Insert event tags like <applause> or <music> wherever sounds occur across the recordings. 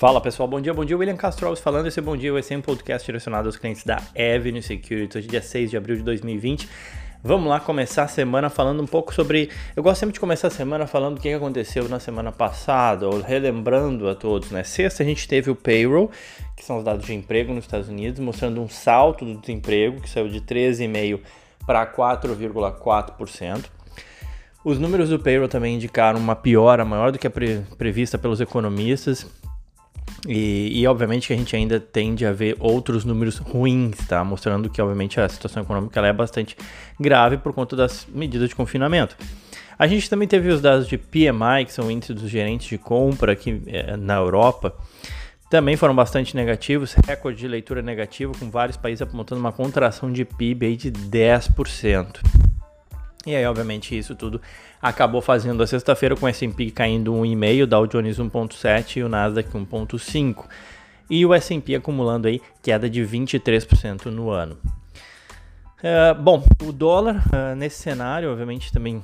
Fala pessoal, bom dia, bom dia. William Castro Alves falando. Esse é Bom Dia vai ser um podcast direcionado aos clientes da Avenue Security. Hoje, dia 6 de abril de 2020. Vamos lá começar a semana falando um pouco sobre. Eu gosto sempre de começar a semana falando o que aconteceu na semana passada, ou relembrando a todos, né? Sexta a gente teve o payroll, que são os dados de emprego nos Estados Unidos, mostrando um salto do desemprego, que saiu de 13,5% para 4,4%. Os números do payroll também indicaram uma piora maior do que a pre prevista pelos economistas. E, e, obviamente que a gente ainda tende a ver outros números ruins, tá? Mostrando que obviamente a situação econômica é bastante grave por conta das medidas de confinamento. A gente também teve os dados de PMI, que são o índice dos gerentes de compra aqui é, na Europa, também foram bastante negativos, recorde de leitura negativa, com vários países apontando uma contração de PIB aí de 10%. E aí, obviamente, isso tudo acabou fazendo a sexta-feira com o S&P caindo 1,5, Dow Jones 1,7 e o Nasdaq 1,5. E o S&P acumulando aí queda de 23% no ano. Uh, bom, o dólar uh, nesse cenário, obviamente, também uh,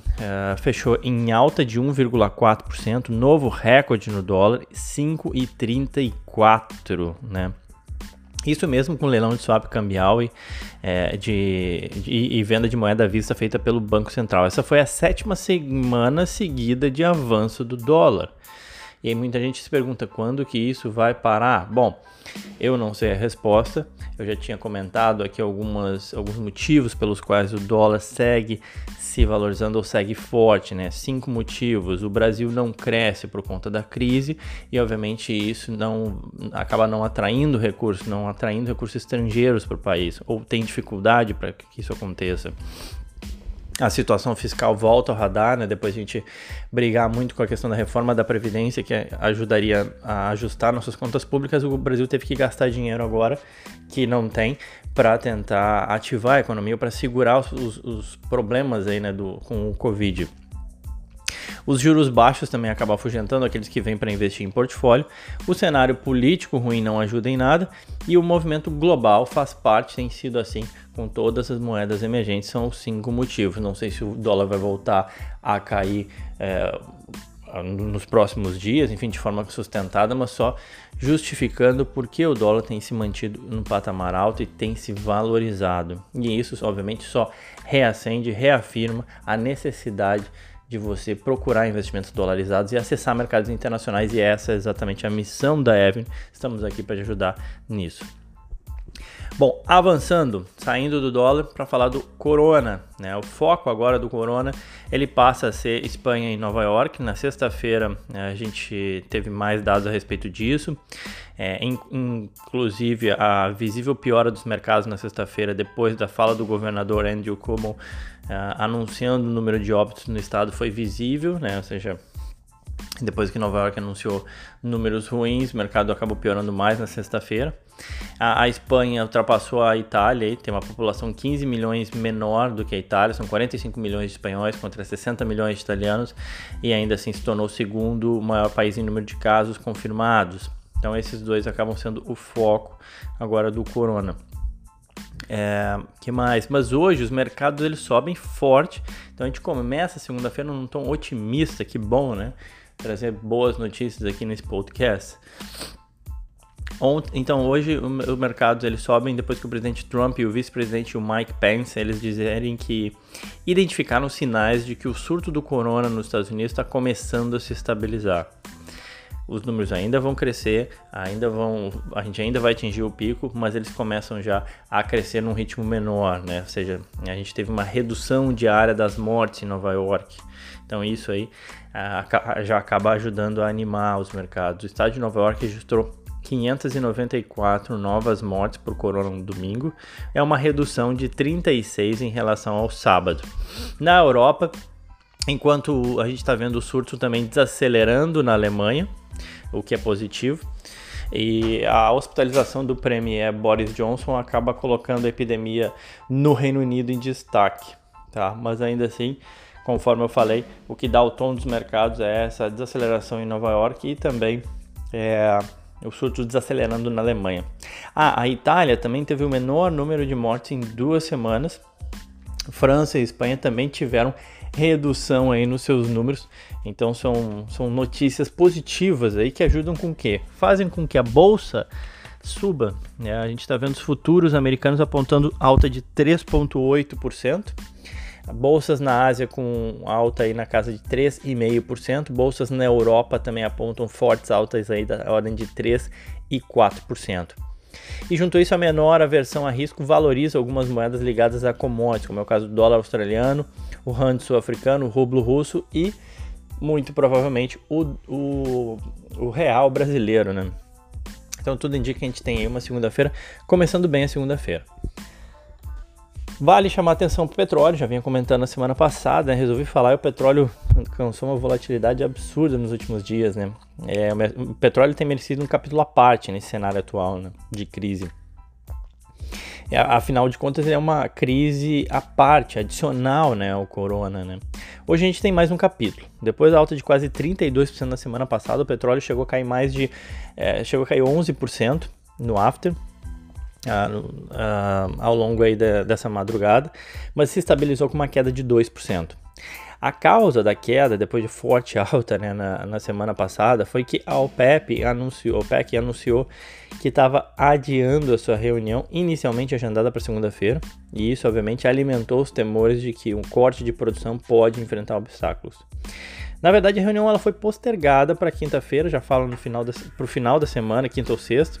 fechou em alta de 1,4%, novo recorde no dólar, 5,34, né? Isso mesmo com leilão de swap cambial e, é, de, de, e venda de moeda à vista feita pelo Banco Central. Essa foi a sétima semana seguida de avanço do dólar. E aí muita gente se pergunta quando que isso vai parar. Bom, eu não sei a resposta. Eu já tinha comentado aqui algumas, alguns motivos pelos quais o dólar segue se valorizando ou segue forte, né? Cinco motivos. O Brasil não cresce por conta da crise e, obviamente, isso não acaba não atraindo recursos, não atraindo recursos estrangeiros para o país, ou tem dificuldade para que isso aconteça a situação fiscal volta ao radar, né? Depois a gente brigar muito com a questão da reforma da Previdência, que ajudaria a ajustar nossas contas públicas, o Brasil teve que gastar dinheiro agora que não tem para tentar ativar a economia, para segurar os, os, problemas aí, né, do, com o Covid. Os juros baixos também acabam afugentando aqueles que vêm para investir em portfólio. O cenário político ruim não ajuda em nada e o movimento global faz parte, tem sido assim com todas as moedas emergentes. São os cinco motivos. Não sei se o dólar vai voltar a cair. É, nos próximos dias, enfim, de forma sustentada, mas só justificando porque o dólar tem se mantido no patamar alto e tem se valorizado. E isso, obviamente, só reacende, reafirma a necessidade de você procurar investimentos dolarizados e acessar mercados internacionais, e essa é exatamente a missão da Evan. Estamos aqui para te ajudar nisso. Bom, avançando, saindo do dólar para falar do Corona, né? O foco agora do Corona, ele passa a ser Espanha e Nova York. Na sexta-feira né, a gente teve mais dados a respeito disso. É, in, inclusive a visível piora dos mercados na sexta-feira depois da fala do governador Andrew Cuomo anunciando o número de óbitos no estado foi visível, né? Ou seja, depois que Nova York anunciou números ruins, o mercado acabou piorando mais na sexta-feira. A, a, Espanha ultrapassou a Itália, tem uma população 15 milhões menor do que a Itália, são 45 milhões de espanhóis contra 60 milhões de italianos, e ainda assim se tornou o segundo maior país em número de casos confirmados. Então esses dois acabam sendo o foco agora do corona. É, que mais? Mas hoje os mercados eles sobem forte. Então a gente começa segunda-feira num tom otimista, que bom, né? trazer boas notícias aqui nesse podcast. Então hoje os mercados eles sobem depois que o presidente Trump e o vice-presidente Mike Pence eles dizerem que identificaram sinais de que o surto do corona nos Estados Unidos está começando a se estabilizar. Os números ainda vão crescer, ainda vão, a gente ainda vai atingir o pico, mas eles começam já a crescer num ritmo menor, né? Ou seja, a gente teve uma redução diária das mortes em Nova York. Então isso aí já acaba ajudando a animar os mercados. O estado de Nova York registrou 594 novas mortes por corona no domingo, é uma redução de 36 em relação ao sábado. Na Europa, enquanto a gente está vendo o surto também desacelerando na Alemanha, o que é positivo. E a hospitalização do Premier Boris Johnson acaba colocando a epidemia no Reino Unido em destaque, tá? Mas ainda assim, conforme eu falei, o que dá o tom dos mercados é essa desaceleração em Nova York e também é, o surto desacelerando na Alemanha. Ah, a Itália também teve o menor número de mortes em duas semanas, França e Espanha também tiveram redução aí nos seus números. Então são, são notícias positivas aí que ajudam com que fazem com que a bolsa suba. Né? A gente está vendo os futuros americanos apontando alta de 3,8%. Bolsas na Ásia com alta aí na casa de 3,5%. Bolsas na Europa também apontam fortes altas aí da ordem de 3 e 4%. E junto a isso, a menor aversão a risco valoriza algumas moedas ligadas a commodities, como é o caso do dólar australiano, o rand sul-africano, o rublo russo e, muito provavelmente, o, o, o real brasileiro, né? Então tudo indica que a gente tem aí uma segunda-feira, começando bem a segunda-feira. Vale chamar atenção para o petróleo, já vinha comentando na semana passada, né? resolvi falar, e o petróleo alcançou uma volatilidade absurda nos últimos dias, né? É, o petróleo tem merecido um capítulo à parte nesse cenário atual né? de crise. Afinal de contas, é uma crise à parte, adicional né, ao corona. Né? Hoje a gente tem mais um capítulo. Depois da alta de quase 32% na semana passada, o petróleo chegou a cair mais de. É, chegou a cair 11% no after ao longo aí de, dessa madrugada, mas se estabilizou com uma queda de 2%. A causa da queda, depois de forte <laughs> alta né, na, na, semana passada, foi que a OPEP anunciou, OPEC anunciou que estava adiando a sua reunião inicialmente agendada para segunda-feira, e isso obviamente alimentou os temores de que um corte de produção pode enfrentar obstáculos. Na verdade, a reunião ela foi postergada para quinta-feira, já falo no final para o final da semana, quinta ou sexta,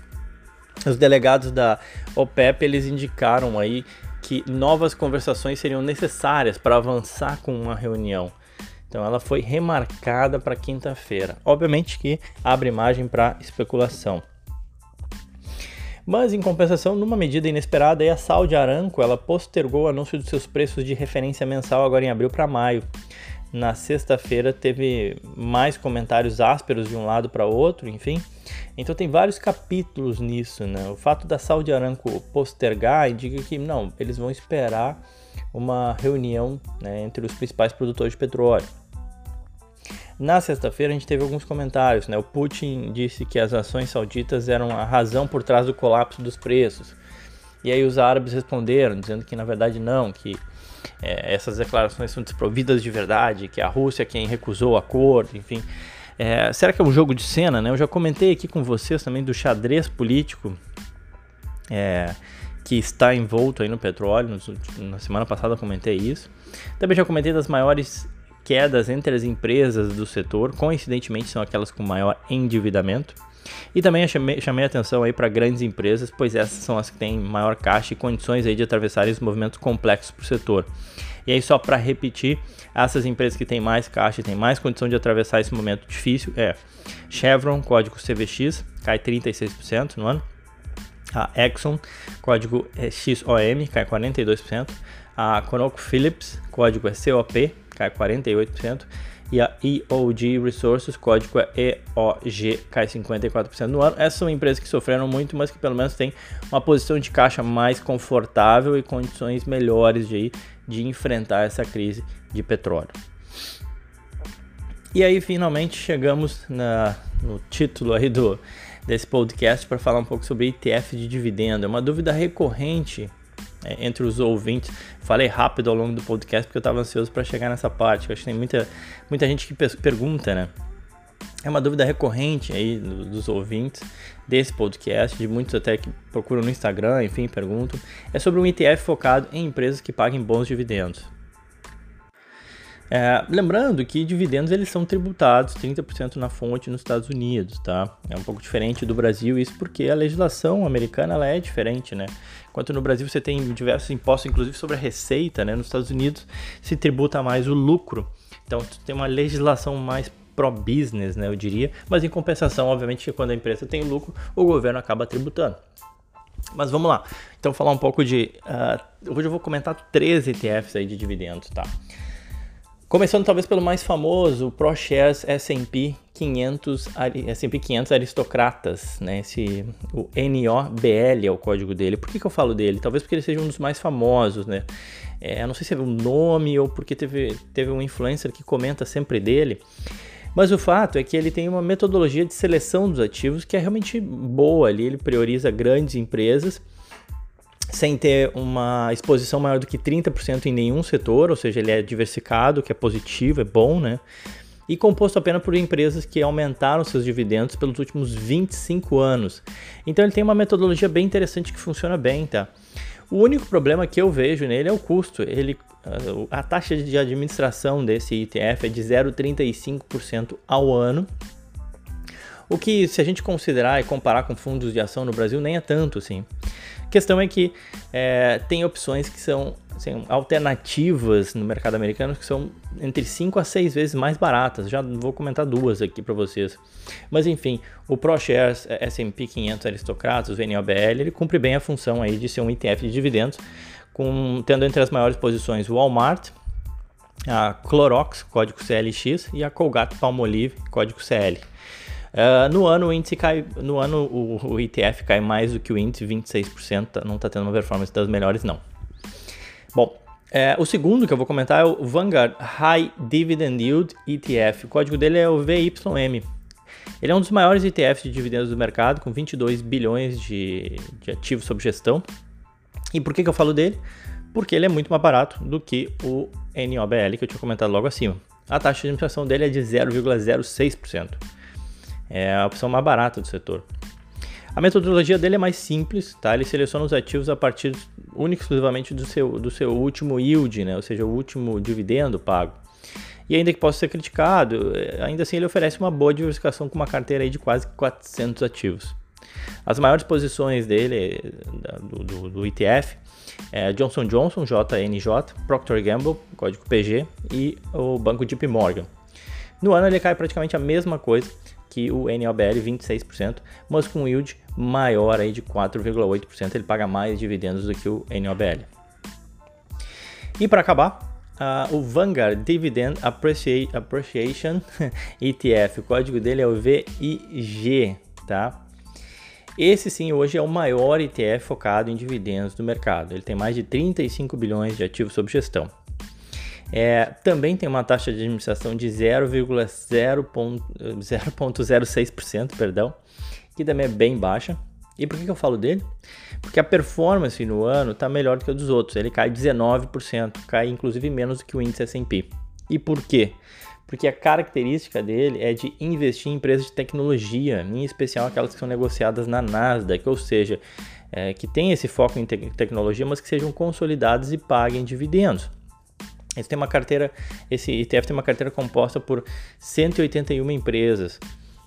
os delegados da OPEP eles indicaram aí que novas conversações seriam necessárias para avançar com uma reunião. Então ela foi remarcada para quinta-feira. Obviamente que abre margem para especulação. Mas em compensação, numa medida inesperada, a Saudi Aramco ela postergou o anúncio dos seus preços de referência mensal agora em abril para maio na sexta-feira teve mais comentários ásperos de um lado para outro, enfim. Então tem vários capítulos nisso, né? O fato da Saudi Aramco postergar indica que não, eles vão esperar uma reunião né, entre os principais produtores de petróleo. Na sexta-feira a gente teve alguns comentários, né? O Putin disse que as ações sauditas eram a razão por trás do colapso dos preços. E aí os árabes responderam, dizendo que na verdade não, que é, essas declarações são desprovidas de verdade, que a Rússia é quem recusou o acordo, enfim. É, será que é um jogo de cena? Né? Eu já comentei aqui com vocês também do xadrez político é, que está envolto aí no petróleo. Na semana passada eu comentei isso. Também já comentei das maiores quedas entre as empresas do setor, coincidentemente são aquelas com maior endividamento. E também chamei, chamei atenção aí para grandes empresas, pois essas são as que têm maior caixa e condições aí de atravessar esses movimentos complexos para o setor. E aí só para repetir, essas empresas que têm mais caixa e têm mais condição de atravessar esse momento difícil é Chevron, código CVX, cai 36% no ano. A Exxon, código XOM, cai 42%. A ConocoPhillips, código é COP, cai 48% e a EOG Resources, código é EOG, cai 54% no ano. Essas são empresas que sofreram muito, mas que pelo menos têm uma posição de caixa mais confortável e condições melhores de, de enfrentar essa crise de petróleo. E aí finalmente chegamos na, no título aí do, desse podcast para falar um pouco sobre ETF de dividendo. É uma dúvida recorrente é, entre os ouvintes. Falei rápido ao longo do podcast porque eu estava ansioso para chegar nessa parte. Eu acho que tem muita, muita gente que pergunta, né? É uma dúvida recorrente aí dos ouvintes desse podcast, de muitos até que procuram no Instagram, enfim, perguntam. É sobre um ETF focado em empresas que paguem bons dividendos. É, lembrando que dividendos eles são tributados 30% na fonte nos Estados Unidos, tá? É um pouco diferente do Brasil, isso porque a legislação americana ela é diferente, né? Enquanto no Brasil você tem diversos impostos, inclusive sobre a receita, né? Nos Estados Unidos se tributa mais o lucro. Então tem uma legislação mais pro-business, né? Eu diria. Mas em compensação, obviamente, que quando a empresa tem lucro, o governo acaba tributando. Mas vamos lá. Então falar um pouco de. Uh, hoje eu vou comentar três ETFs aí de dividendos, tá? Começando talvez pelo mais famoso, o ProShares S&P 500, S&P 500 Aristocratas, né? Esse, o NOBL é o código dele. Por que, que eu falo dele? Talvez porque ele seja um dos mais famosos, né? É, não sei se é o nome ou porque teve, teve um influencer que comenta sempre dele. Mas o fato é que ele tem uma metodologia de seleção dos ativos que é realmente boa ali. Ele prioriza grandes empresas sem ter uma exposição maior do que 30% em nenhum setor, ou seja, ele é diversificado, que é positivo, é bom, né? E composto apenas por empresas que aumentaram seus dividendos pelos últimos 25 anos. Então ele tem uma metodologia bem interessante que funciona bem, tá? O único problema que eu vejo nele é o custo. Ele, a taxa de administração desse ETF é de 0,35% ao ano. O que, se a gente considerar e comparar com fundos de ação no Brasil, nem é tanto assim. A questão é que é, tem opções que são assim, alternativas no mercado americano que são entre 5 a 6 vezes mais baratas. Já vou comentar duas aqui para vocês. Mas enfim, o ProShares S&P 500 Aristocratas, o NOBL, ele cumpre bem a função aí de ser um ETF de dividendos, com, tendo entre as maiores posições o Walmart, a Clorox, código CLX, e a Colgate Palmolive, código CL. Uh, no ano o índice cai, no ano o, o, ETF cai mais do que o índice, 26%, tá, não está tendo uma performance das melhores não. Bom, é, o segundo que eu vou comentar é o Vanguard High Dividend Yield ETF. O código dele é o VYM. Ele é um dos maiores ETFs de dividendos do mercado, com 22 bilhões de, de ativos sob gestão. E por que, que eu falo dele? Porque ele é muito mais barato do que o NOBL, que eu tinha comentado logo acima. A taxa de administração dele é de 0,06%. É a opção mais barata do setor. A metodologia dele é mais simples, tá? Ele seleciona os ativos a partir única e exclusivamente do seu, do seu último yield, né? Ou seja, o último dividendo pago. E ainda que possa ser criticado, é, ainda assim ele oferece uma boa diversificação com uma carteira aí de quase 400 ativos. As maiores posições dele, do, do, do ETF, é Johnson Johnson, JNJ, Procter Gamble, código PG, e o banco JP Morgan. No ano ele cai praticamente a mesma coisa, que o NOBL 26%, mas com yield maior aí de 4,8%, ele paga mais dividendos do que o NOBL. E para acabar, uh, o Vanguard Dividend Appreciation <laughs> ETF, o código dele é o VIG, tá? Esse sim hoje é o maior ETF focado em dividendos do mercado. Ele tem mais de 35 bilhões de ativos sob gestão. É, também tem uma taxa de administração de 0,06%, perdão, que também é bem baixa. E por que, que eu falo dele? Porque a performance no ano está melhor do que a dos outros. Ele cai 19%, cai inclusive menos do que o índice S&P. E por quê? Porque a característica dele é de investir em empresas de tecnologia, em especial aquelas que são negociadas na Nasdaq, ou seja, é, que tem esse foco em te tecnologia, mas que sejam consolidadas e paguem dividendos. Esse tem uma carteira, esse ETF tem uma carteira composta por 181 empresas.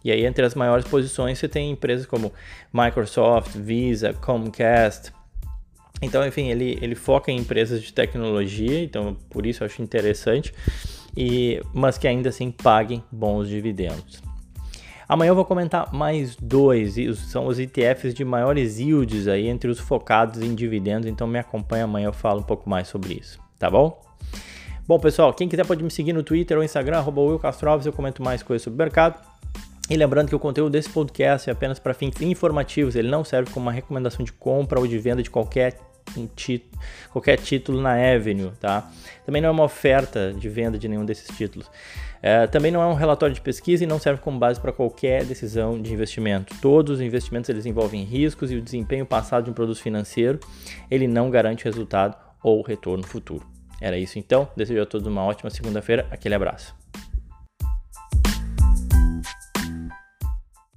E aí entre as maiores posições você tem empresas como Microsoft, Visa, Comcast. Então, enfim, ele, ele foca em empresas de tecnologia, então por isso eu acho interessante, e, mas que ainda assim paguem bons dividendos. Amanhã eu vou comentar mais dois, são os ETFs de maiores yields aí entre os focados em dividendos, então me acompanha amanhã eu falo um pouco mais sobre isso, tá bom? Bom, pessoal, quem quiser pode me seguir no Twitter ou Instagram, arroba Will eu comento mais coisas sobre o mercado. E lembrando que o conteúdo desse podcast é apenas para fins informativos, ele não serve como uma recomendação de compra ou de venda de qualquer, qualquer título na Avenue, tá? Também não é uma oferta de venda de nenhum desses títulos. É, também não é um relatório de pesquisa e não serve como base para qualquer decisão de investimento. Todos os investimentos eles envolvem riscos e o desempenho passado de um produto financeiro ele não garante resultado ou retorno futuro. Era isso então. Desejo a todos uma ótima segunda-feira. Aquele abraço.